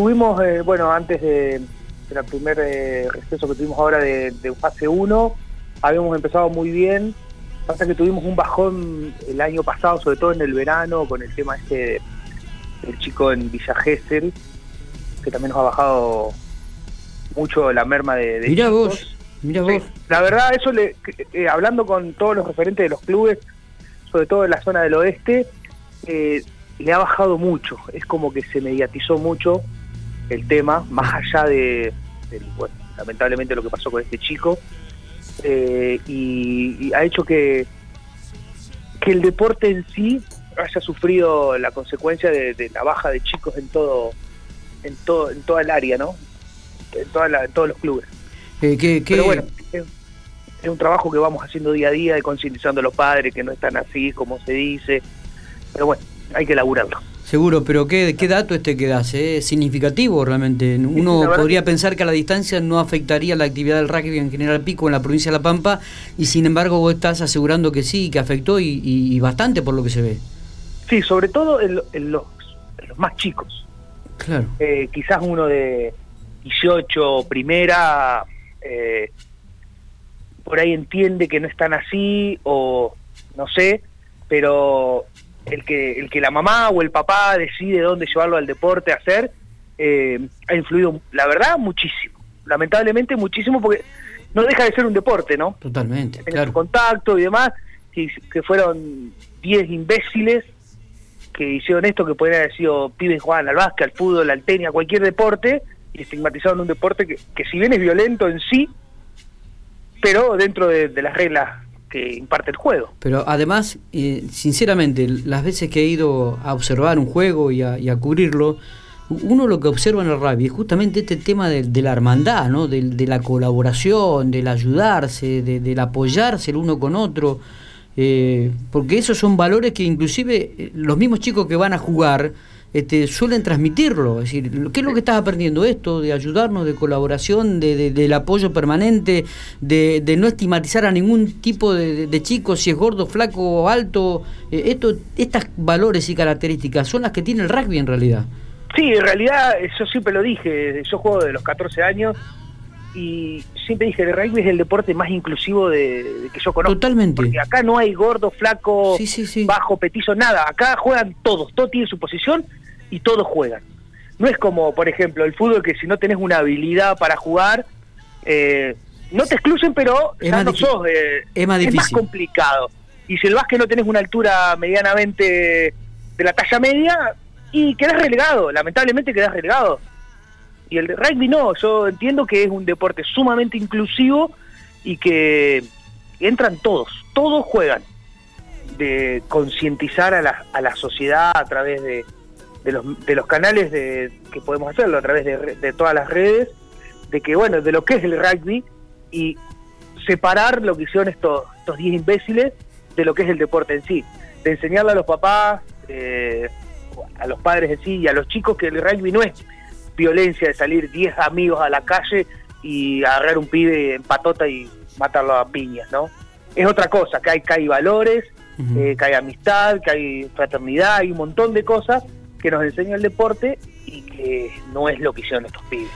tuvimos, eh, bueno, antes de, del primer eh, receso que tuvimos ahora de, de fase 1, habíamos empezado muy bien. Pasa que tuvimos un bajón el año pasado, sobre todo en el verano, con el tema este del chico en Villa Gesell, que también nos ha bajado mucho la merma de, de Mirá chicos. vos, mirá Sí, vos. la verdad, eso le, eh, hablando con todos los referentes de los clubes, sobre todo en la zona del oeste, eh, le ha bajado mucho. Es como que se mediatizó mucho el tema, más allá de, bueno, lamentablemente lo que pasó con este chico, eh, y, y ha hecho que, que el deporte en sí haya sufrido la consecuencia de, de la baja de chicos en todo, en todo, en toda el área, ¿no? En, toda la- en todos los clubes. Eh, ¿qué- qué- Pero bueno, es, es un trabajo que vamos haciendo día a día y concientizando a los padres que no están así como se dice. Pero bueno, hay que laburarlo. Seguro, pero ¿qué, qué dato este que das? eh? Es significativo realmente. Uno podría pensar que a la distancia no afectaría la actividad del rugby en General Pico en la provincia de La Pampa y sin embargo vos estás asegurando que sí, que afectó y, y- y bastante por lo que se ve. Sí, sobre todo en, lo- en los, en los más chicos. Claro. Eh, quizás uno de 18, primera, eh, por ahí entiende que no están así o no sé, pero el que, el que la mamá o el papá decide dónde llevarlo al deporte a hacer, eh, ha influido, la verdad, muchísimo. Lamentablemente muchísimo porque no deja de ser un deporte, ¿no? Totalmente, en claro. contacto y demás, que, que fueron 10 imbéciles que hicieron esto, que podrían haber sido pibes jugaban al básquet, al fútbol, al tenis, a cualquier deporte, y estigmatizaron un deporte que, que si bien es violento en sí, pero dentro de, de las reglas que imparte el juego. Pero además, eh, sinceramente, las veces que he ido a observar un juego y a, y a cubrirlo, uno lo que observa en el rugby es justamente este tema de, de la hermandad, ¿no? de, de la colaboración, del ayudarse, de- del apoyarse el uno con otro, eh, porque esos son valores que inclusive eh, los mismos chicos que van a jugar este, suelen transmitirlo. Es decir, ¿qué es lo que estás aprendiendo esto? De ayudarnos, de colaboración, de, de- del apoyo permanente, de, de no estigmatizar a ningún tipo de, de- chico, si es gordo, flaco o alto. Eh, esto, estas valores y características son las que tiene el rugby en realidad. Sí, en realidad eh, yo siempre lo dije, yo juego de los 14 años y siempre dije que el rugby es el deporte más inclusivo de, de que yo conozco. Totalmente. Porque acá no hay gordo, flaco, Sí, sí, sí. bajo, petizo, nada. Acá juegan todos, todos tienen su posición y todos juegan. No es como, por ejemplo, el fútbol que si no tenés una habilidad para jugar, eh, no te excluyen, pero Es más no difícil. sos, eh, Es más complicado. Y si el básquet no tenés una altura medianamente de la talla media, y quedás relegado, lamentablemente quedás relegado. Y el rugby no, yo entiendo que es un deporte sumamente inclusivo y que entran todos, todos juegan. De concientizar a la, a la sociedad a través de, de, los, de los canales de, que podemos hacerlo, a través de, todas las redes, de que, bueno, de lo que es el rugby y separar lo que hicieron estos, estos 10 imbéciles de lo que es el deporte en sí. De enseñarle a los papás, eh, a los padres en sí y a los chicos que el rugby no es violencia de salir 10 amigos a la calle y agarrar un pibe en patota y matarlo a piñas, ¿no? Es otra cosa, que hay, que hay valores, eh, que hay amistad, que hay fraternidad, hay un montón de cosas que nos enseña el deporte y que no es lo que hicieron estos pibes.